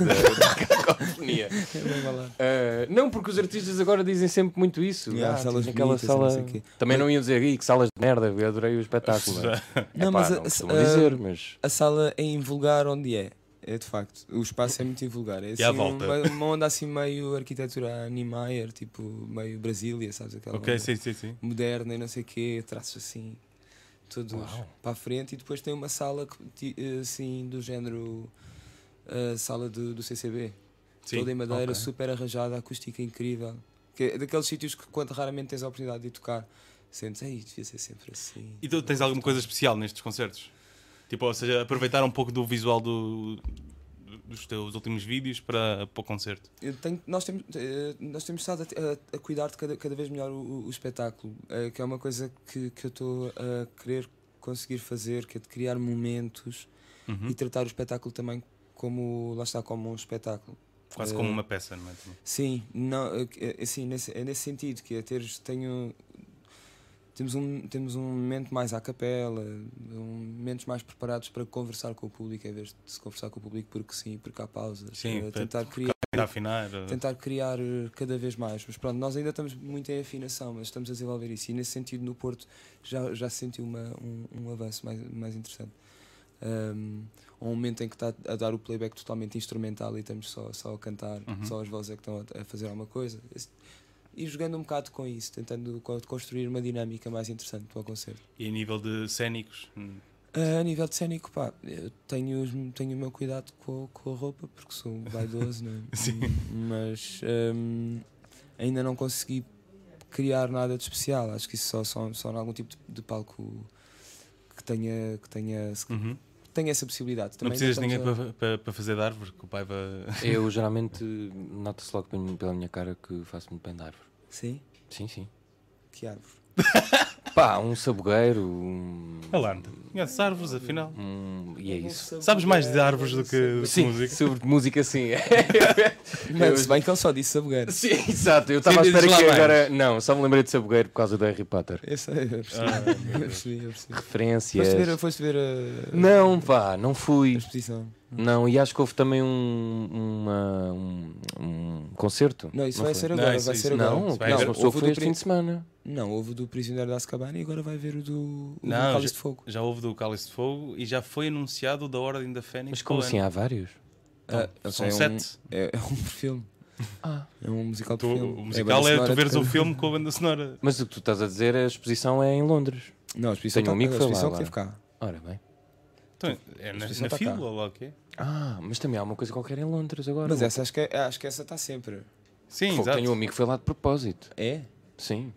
cacofonia. É bem balado. Uh, não, porque os artistas agora dizem sempre muito isso. Yeah, Ah, salas bonitas não sala. sei o quê. Também não iam dizer que salas de merda, eu adorei o espetáculo. Não, é? Não, Epá, mas a- não a- a- dizer, mas. A sala é invulgar onde é. É de facto. O espaço é muito invulgar. É E à assim, volta? Uma, uma onda assim meio arquitetura Niemeyer, tipo meio Brasília, sabes? Aquela sim, sim, sim. moderna e não sei o quê, traços assim, todos Uau. para a frente. E depois tem uma sala ti- assim do género a sala do, do CCB. Sim, toda em madeira, ok. super arranjada, acústica incrível. Que é daqueles sítios que quando raramente tens a oportunidade de tocar, sentes, ei, devia ser sempre assim. E tu tens alguma coisa especial nestes concertos? Tipo, ou seja, aproveitar um pouco do visual do, dos teus últimos vídeos para, para o concerto. Tenho- nós, temos, eh, nós temos estado a, a- cuidar de cada, cada vez melhor o, o- espetáculo, eh, que é uma coisa que, que eu estou a querer conseguir fazer, que é de criar momentos Uhum. e tratar o espetáculo também como, lá está, como um espetáculo. Quase Eh, como uma peça, não é? Sim, não, assim, nesse, é nesse sentido, que é teres, tenho, temos, um, temos um momento mais à capela, um, momentos mais preparados para conversar com o público, em vez de se conversar com o público porque sim, porque há pausas. Sim, Eh, tentar criar afinar. tentar criar cada vez mais. Mas pronto, nós ainda estamos muito em afinação, mas estamos a desenvolver isso. E nesse sentido, no Porto, já, já se sentiu uma, um, um avanço mais, mais interessante. Um, um momento em que está a dar o playback totalmente instrumental e estamos só, só a cantar, Uhum. só as vozes é que estão a, a fazer alguma coisa. Esse- E jogando um bocado com isso, tentando co- construir uma dinâmica mais interessante para o concerto. E a nível de cénicos. hum, Ah, a nível de cénico, pá, eu tenho, tenho o meu cuidado com, a- com a roupa, porque sou vaidoso, né? Sim. mas hum, ainda não consegui criar nada de especial. Acho que isso só, só, só em algum tipo de, de palco que tenha, que tenha, que uhum. tenha essa possibilidade. Não Também precisas de ninguém a- para, para, para fazer de árvore, que o pai vai. Eu geralmente nota-se logo pela minha- pela minha cara que faço muito bem de árvore. Sim? Sim, sim. Que árvore. Pá, um sabogueiro, um. Alarme. Conheces árvores, afinal. um- e é isso. Sabes mais de árvores do que de Sim, música? sobre música, sim. Mas se bem que ele só disse sabogueiro. sim, exato. Eu estava à Sim, espera dizes que agora. Não, só me lembrei de sabogueiro por causa do Harry Potter. Eu sei, eu percebi. Ah, eu percebi, eu percebi. Referências. Foste ver, foste ver a, Não, pá, não a fui. exposição. Não, e acho que houve também um, uma, um, um concerto. Não, isso Não vai foi? ser Não, agora. isso- vai isso ser agora. Não, vai não, houve o foi do este fim de semana. Não, houve o do Prisioneiro da Azkaban e agora vai ver o do, o do Não, Cálice de Fogo. Já houve do Cálice de Fogo e já foi anunciado o da Ordem da Fênix. Mas como assim? Há vários? Ah, São é um- sete. É, é um filme. Ah. É um musical de Tu- filme. o É musical é, sonora tu veres o filme com a banda sonora. Mas o que tu estás a dizer, a exposição é em Londres. Não, a exposição, Tenho um tá- amigo a que foi lá exposição que teve cá. Ora bem. Então, é na, na está fila ou lá o quê? Ah, mas também há uma coisa qualquer em Londres agora. Mas essa acho que, é, acho que essa está sempre. Sim, Fogo, exato. tenho um amigo que foi lá de propósito. É? Sim.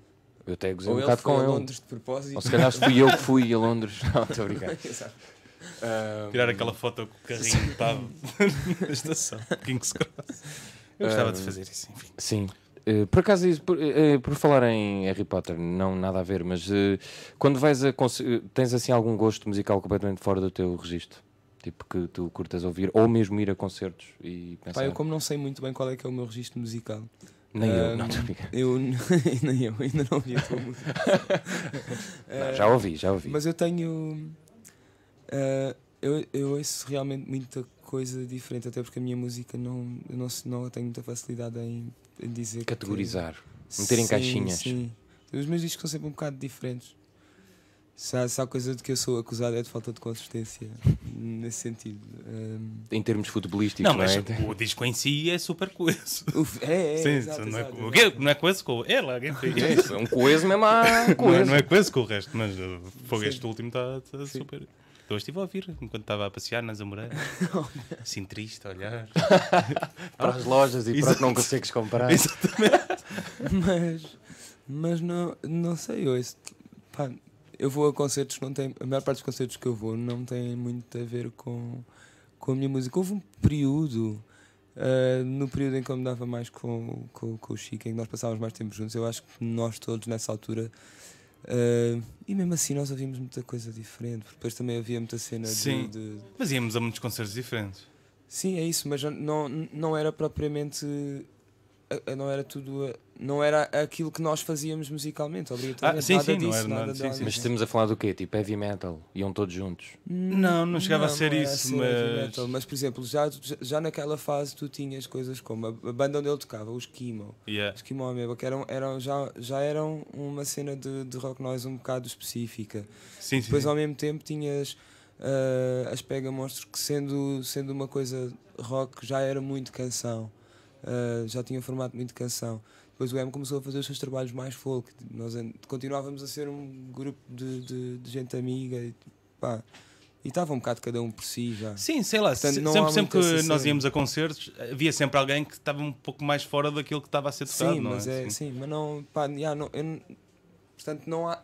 Eu até gozei Ou um ele bocado foi com a ele. Londres de propósito. Ou se calhar fui eu que fui a Londres. Não, estou a brincar. Ah, Tirar aquela foto com o carrinho estava na estação. King's Cross. Eu gostava de Ah, fazer isso, enfim. Sim. Eh, por acaso, por, eh, por falar em Harry Potter, não nada a ver, mas eh, quando vais a. tens assim algum gosto musical completamente fora do teu registro? Tipo que tu curtas ouvir, ou mesmo ir a concertos e pensar. Pá, eu como não sei muito bem qual é que é o meu registro musical. Nem eu, Ah, não, estou. Eu nem eu, ainda não ouvi a tua música. Não, já ouvi, já ouvi. Mas eu tenho. eu, eu ouço realmente muita coisa diferente, até porque a minha música não, não, se- não tenho muita facilidade em, em dizer. que- Categorizar. meter em caixinhas. Sim. Os meus discos são sempre um bocado diferentes. Se há, se há coisa de que eu sou acusado é de falta de consistência, nesse sentido. Ahm, Em termos futebolísticos, Não, não, mas é? o disco em si é super coeso. uf, é, é, Sim, exato, não, é, exato, o exato. não é coeso com é lá. É é um coeso mesmo à Não é, coeso. não é coeso com o resto, mas uh, Sim. este último está tá Sim. super. Eu estive a ouvir enquanto estava a passear nas Amoreiras. assim triste, a olhar. para as lojas e para que não consegues comprar. mas, mas não, não sei, eu, ouço- pá, eu vou a concertos que não têm. A maior parte dos concertos que eu vou não tem muito a ver com, com a minha música. Houve um período, ah, no período em que eu me dava mais com, com, com o Chico, em que nós passávamos mais tempo juntos, eu acho que nós todos nessa altura. Ah, e mesmo assim nós ouvimos muita coisa diferente, porque depois também havia muita cena de- Sim. de, Mas íamos a muitos concertos diferentes. Sim, é isso, mas não, não era propriamente não era tudo. não era aquilo que nós fazíamos musicalmente, obrigatoriamente. Ah, sim, nada sim, não disso, era nada nada- sim, sim, Mas estamos a falar do quê? Tipo heavy metal? Iam todos juntos? Não, não chegava a ser não isso, heavy mas- metal, mas por exemplo, já, já- naquela fase tu tinhas coisas como a, banda onde ele tocava, os Kimo, Yeah. os Kimo Ameba, que eram, eram, já, já eram uma cena de, de rock noise um bocado específica. Sim, sim. Depois sim. ao mesmo tempo tinhas ah, as Pega Monstros que sendo, sendo uma coisa rock já era muito canção, Ah, já tinha um formato muito canção. Depois o M começou a fazer os seus trabalhos mais folk. Nós continuávamos a ser um grupo de, de, de gente amiga e pá, e estava um bocado cada um por si já. Sim, sei lá, Portanto, sempre, sempre que nós íamos a concertos, havia sempre alguém que estava um pouco mais fora daquilo que estava a ser tocado, Sim, não mas é? é, sim, mas não, pá, já, não, eu portanto não há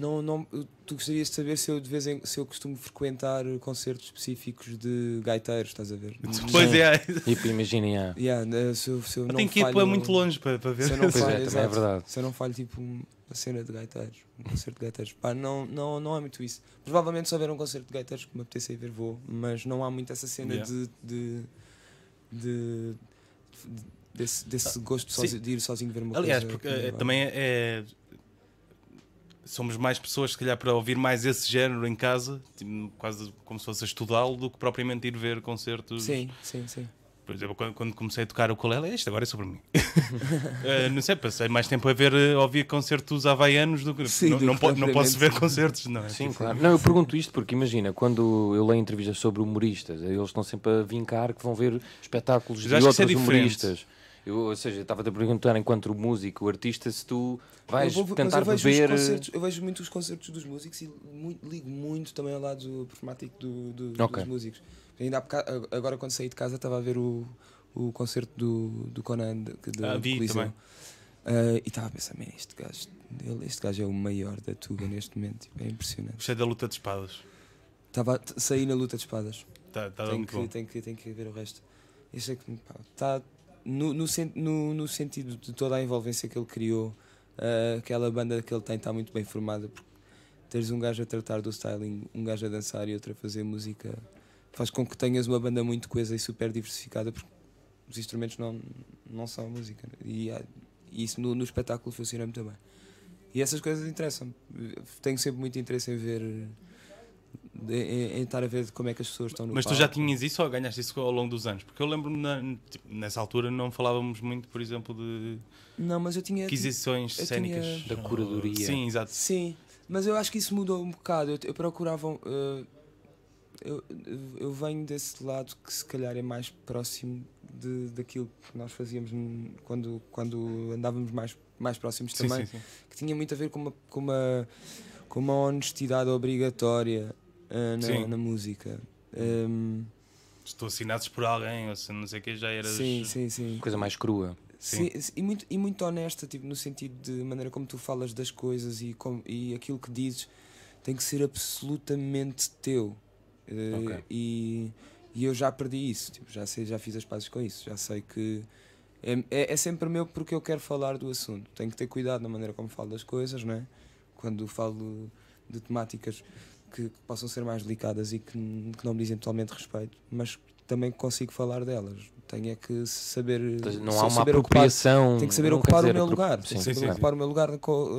não, não, tu gostarias de saber se eu de vez em se eu costumo frequentar concertos específicos de gaiteiros, estás a ver? Pois é, Tipo, imaginem, ah, Yeah, se eu, se eu eu não tenho que ir para muito longe para, para ver. Se eu não Pois é, falho, é exato. verdade. Se eu não falho tipo um- uma cena de gaiteiros, um concerto de gaiteiros, pá, não, não, não é muito isso. Provavelmente se houver um concerto de gaiteiros que me apetecer ir ver, vou, mas não há muito essa cena Yeah. de, de, de- de- desse, desse gosto de, sozinho- de ir sozinho ver uma Aliás, coisa. porque que me eh, vai. também é, é- Somos mais pessoas, se calhar, para ouvir mais esse género em casa, tipo, quase como se fosse a estudá-lo, do que propriamente ir ver concertos. Sim, sim, sim. Por exemplo, quando, quando comecei a tocar o ukulele, isto agora é sobre mim. Eh, não sei, passei mais tempo a ver, eh, a ouvir concertos havaianos do que. Sim, não, do não, que não posso ver concertos, não é? Sim, Tipo, claro. Não, eu pergunto isto porque imagina, quando eu leio entrevistas sobre humoristas, eles estão sempre a vincar que vão ver espetáculos de acho que isso é outros diferente. Eu, ou seja, estava-te a perguntar, enquanto músico, artista, se tu vais Eu vou- mas tentar eu vejo, beber. os concertos, eu vejo muito os concertos dos músicos e muito- ligo muito também ao lado performático do, do- Ok. dos músicos. Ainda há boca- agora quando saí de casa estava a ver o, o concerto do, do Conan de, de Ah, vi Coliseu. também. Ah, e estava a pensar, "Man, este gajo, ele- este gajo é o maior da Tuga neste momento, tipo, é impressionante. Gostei da luta de espadas. Estava a sair na luta de espadas. Tá Tenho bom. que, tenho, que, tenho que ver o resto. Isso é que está no, no, no, no sentido de toda a envolvência que ele criou, ah, aquela banda que ele tem está muito bem formada. Porque teres um gajo a tratar do styling, um gajo a dançar e outro a fazer música, faz com que tenhas uma banda muito coesa e super diversificada, porque os instrumentos não, não são música. E, há- e isso no, no espetáculo funciona muito bem. E essas coisas interessam-me. Tenho sempre muito interesse em ver. Em, estar a ver como é que as pessoas estão no Mas tu já palco. tinhas isso ou ganhaste isso ao longo dos anos? Porque eu lembro-me, tipo, nessa altura, não falávamos muito, por exemplo, de Não, mas eu tinha. aquisições eu cénicas. tinha- Da curadoria. Sim, exato. Sim, mas eu acho que isso mudou um bocado. Eu, eu procurava. eh, eu, eu venho desse lado que se calhar é mais próximo de, daquilo que nós fazíamos quando, quando andávamos mais, mais próximos Sim, também, sim, sim. que tinha muito a ver com uma, com uma, com uma honestidade obrigatória Sim. Na, na música. Ehm, Estou assinados por alguém, ou se não sei o que, já eras. sim, sim, sim. Coisa mais crua. Sim, e, muito, e muito honesta, tipo, no sentido de maneira como tu falas das coisas e, com, e aquilo que dizes tem que ser absolutamente teu. Eh, Ok. e, e eu já perdi isso, tipo, já sei, já fiz as pazes com isso, já sei que é, é, é sempre meu porque eu quero falar do assunto. Tenho que ter cuidado na maneira como falo das coisas, não é? Quando falo de temáticas que, que possam ser mais delicadas e que, que não me dizem totalmente respeito, mas também consigo falar delas. Tenho é que saber. Não sa- há uma ocupar- apropriação. tenho que saber não ocupar o meu lugar. Sim, Tenho que saber sim. ocupar o meu lugar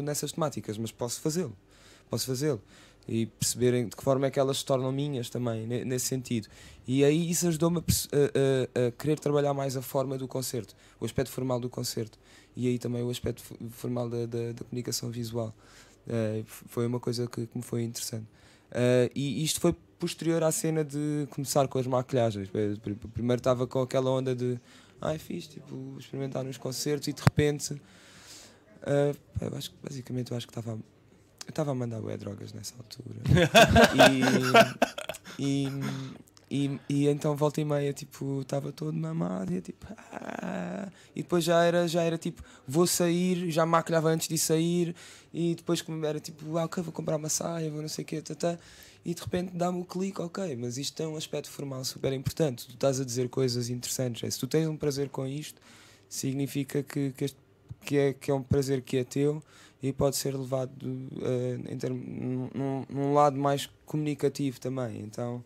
nessas temáticas, mas posso fazê-lo. Posso fazê-lo. E perceberem de que forma é que elas se tornam minhas também, ne- nesse sentido. E aí isso ajudou-me a, a- a- querer trabalhar mais a forma do concerto, o aspecto formal do concerto. E aí também o aspecto formal da, da, da comunicação visual. F- foi uma coisa que, que me foi interessante. Eh, e isto foi posterior à cena de começar com as maquilhagens. Pr- pr- Primeiro estava com aquela onda de ai fiz, tipo, experimentar nos concertos e de repente ah, pá, eu acho basicamente eu acho que estava a- eu estava a mandar bué drogas nessa altura e, e, e, e então volta e meia tipo estava todo mamado e tipo ah, e depois já era já era tipo vou sair já maquilhava antes de sair e depois era tipo ah, ok vou comprar uma saia vou não sei o que e de repente dá-me o clique, ok, mas isto tem um aspecto formal super importante. Tu estás a dizer coisas interessantes. É, Se tu tens um prazer com isto, significa que, que, este- que é, que é um prazer que é teu e pode ser levado eh, em termo, num, num- num lado mais comunicativo também. Então,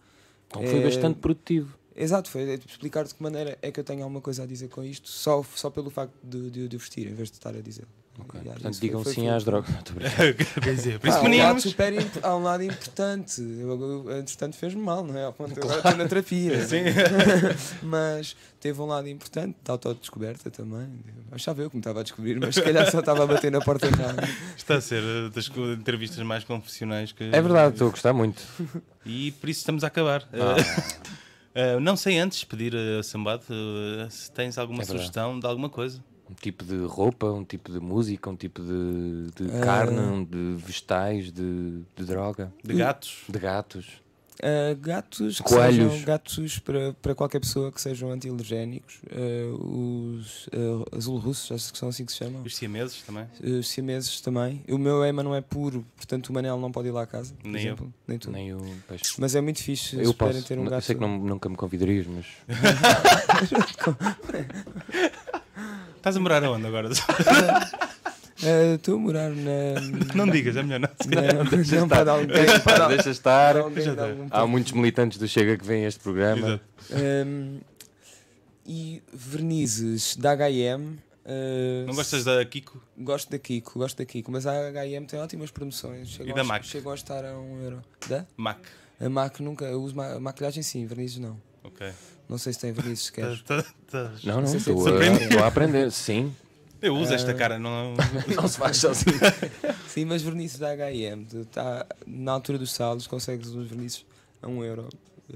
Então foi bastante produtivo. Exato, foi explicar de que maneira é que eu tenho alguma coisa a dizer com isto, só, só pelo facto de, de, de vestir, em vez de estar a dizer. Ok. Yeah, Portanto, isso digam foi- sim foi- às drogas. Quer dizer, por há, um lado imp- há um lado importante. Eu, eu, entretanto, fez-me mal, não é? Ao ponto de eu agora estou na terapia. Sim. mas teve um lado importante de autodescoberta também. Eu achava eu que me estava a descobrir, mas se calhar só estava a bater na porta errada. Está a ser eh, das entrevistas mais confessionais que. É verdade, estou a gostar muito. E por isso estamos a acabar. Ah, Eh, não sei antes pedir a Sambado eh, se tens alguma É sugestão de alguma coisa. Um tipo de roupa, um tipo de música, um tipo de, de Ah. carne, de vegetais, de, de droga, De gatos. de gatos. Uh, gatos, que Coelhos. sejam gatos para, para qualquer pessoa que sejam anti-alergénicos. Uh, os uh, azul russos, acho que são assim que se chamam. Os siameses também. Os siameses também. O meu Ema não é puro, portanto o Manel não pode ir lá a casa. Por Nem eu. exemplo. Nem tu. Nem o peixe. Mas é muito fixe se Eu puderem posso. ter um Não- eu gato. sei que não- nunca me convidarias, mas. Estás a morar aonde agora? Uh, Estou a morar na. não digas, é melhor não. Não, não para alguém. Para Deixa estar. alguém Já de tá. algum Há muitos militantes do Chega que veem este programa. Um, e vernizes da HM. uh, Não gostas da Kiko? Gosto da Kiko, gosto da Kiko, mas a HM tem ótimas promoções. Chegam da a, MAC? Chegam a estar a um euro. Da? Mac. A MAC nunca. Eu uso ma maquilhagem sim, vernizes não. Ok. Não sei se tem vernizes sequer. Tá- tá- tá- Não, não, estou a, a aprender. Sim. Eu uso esta cara, não. Não se faz sozinho. Sim, mas vernizes da HM. Tá, na altura dos salos consegues uns vernizes a um euro. uh,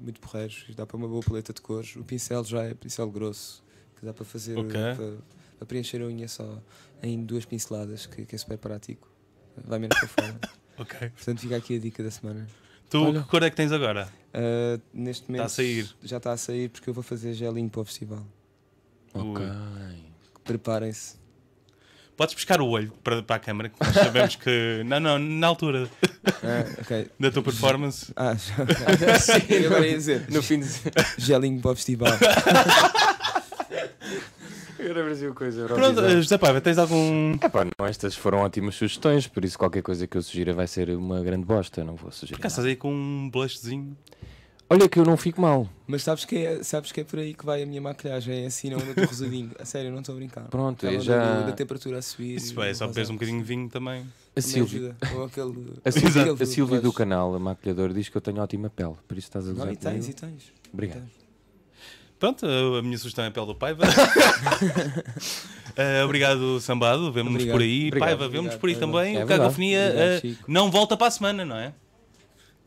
muito porreiros. Dá para uma boa paleta de cores. O pincel já é pincel grosso. Que dá para fazer. Ok. uh, para, para preencher a unha só em duas pinceladas, que, que é super prático. Vai menos para fora. ok. Portanto, fica aqui a dica da semana. Tu, Olha. que cor é que tens agora? Uh, neste momento Tá a sair. já está a sair porque eu vou fazer gelinho para o festival. Ok. Preparem-se. Podes pescar o olho para, para a câmara, que nós sabemos que. Não, não, na altura Ah, ok. da tua performance. Ah, já. Sim, eu agora ia dizer. No fim de. Gelinho para o festival. Agora Brasil coisa. Pronto, José Paiva, tens algum. Epá, não, estas foram ótimas sugestões, por isso qualquer coisa que eu sugira vai ser uma grande bosta, não vou sugerir. Por acaso estás aí com um blushzinho? Olha que eu não fico mal. Mas sabes que, é, sabes que é por aí que vai a minha maquilhagem. É assim, não ando rosadinho. A sério, não estou a brincar. Pronto, eu já- do- Da temperatura a subir. Isso vai, é só beberes um bocadinho de vinho também. A. Ou aquele. a aquele a Sílvia do canal, a maquilhadora, diz que eu tenho ótima pele, por isso estás a Não, gozar e tens, e tens. Obrigado. Tens. Pronto, a minha sugestão é a pele do Paiva. Eh, obrigado, Sambado. Vemo-nos por aí. Obrigado. Paiva, vemo-nos por aí Obrigado, também. É o. Cacofonia Obrigado, eh, não volta para a semana, não é?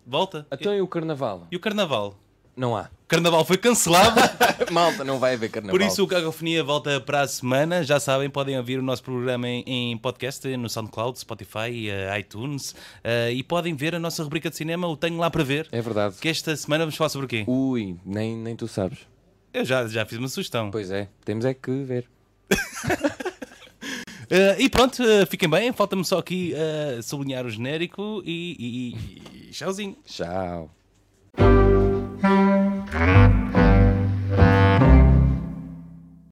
Volta. Então e o carnaval? E o Carnaval? Não há. O Carnaval foi cancelado. Malta, não vai haver carnaval. Por isso o Cacofonia volta para a semana. Já sabem, podem ouvir o nosso programa em, em podcast no SoundCloud, Spotify, eh, iTunes eh, e podem ver a nossa rubrica de cinema, o Tenho Lá para Ver. É verdade. Que esta semana vamos falar sobre o quê? Ui, nem, nem tu sabes. Eu já, já fiz uma sugestão. Pois é, temos é que ver. Uh, e pronto, uh, fiquem bem. Falta-me só aqui uh, sublinhar o genérico e, e, e tchauzinho. Tchau.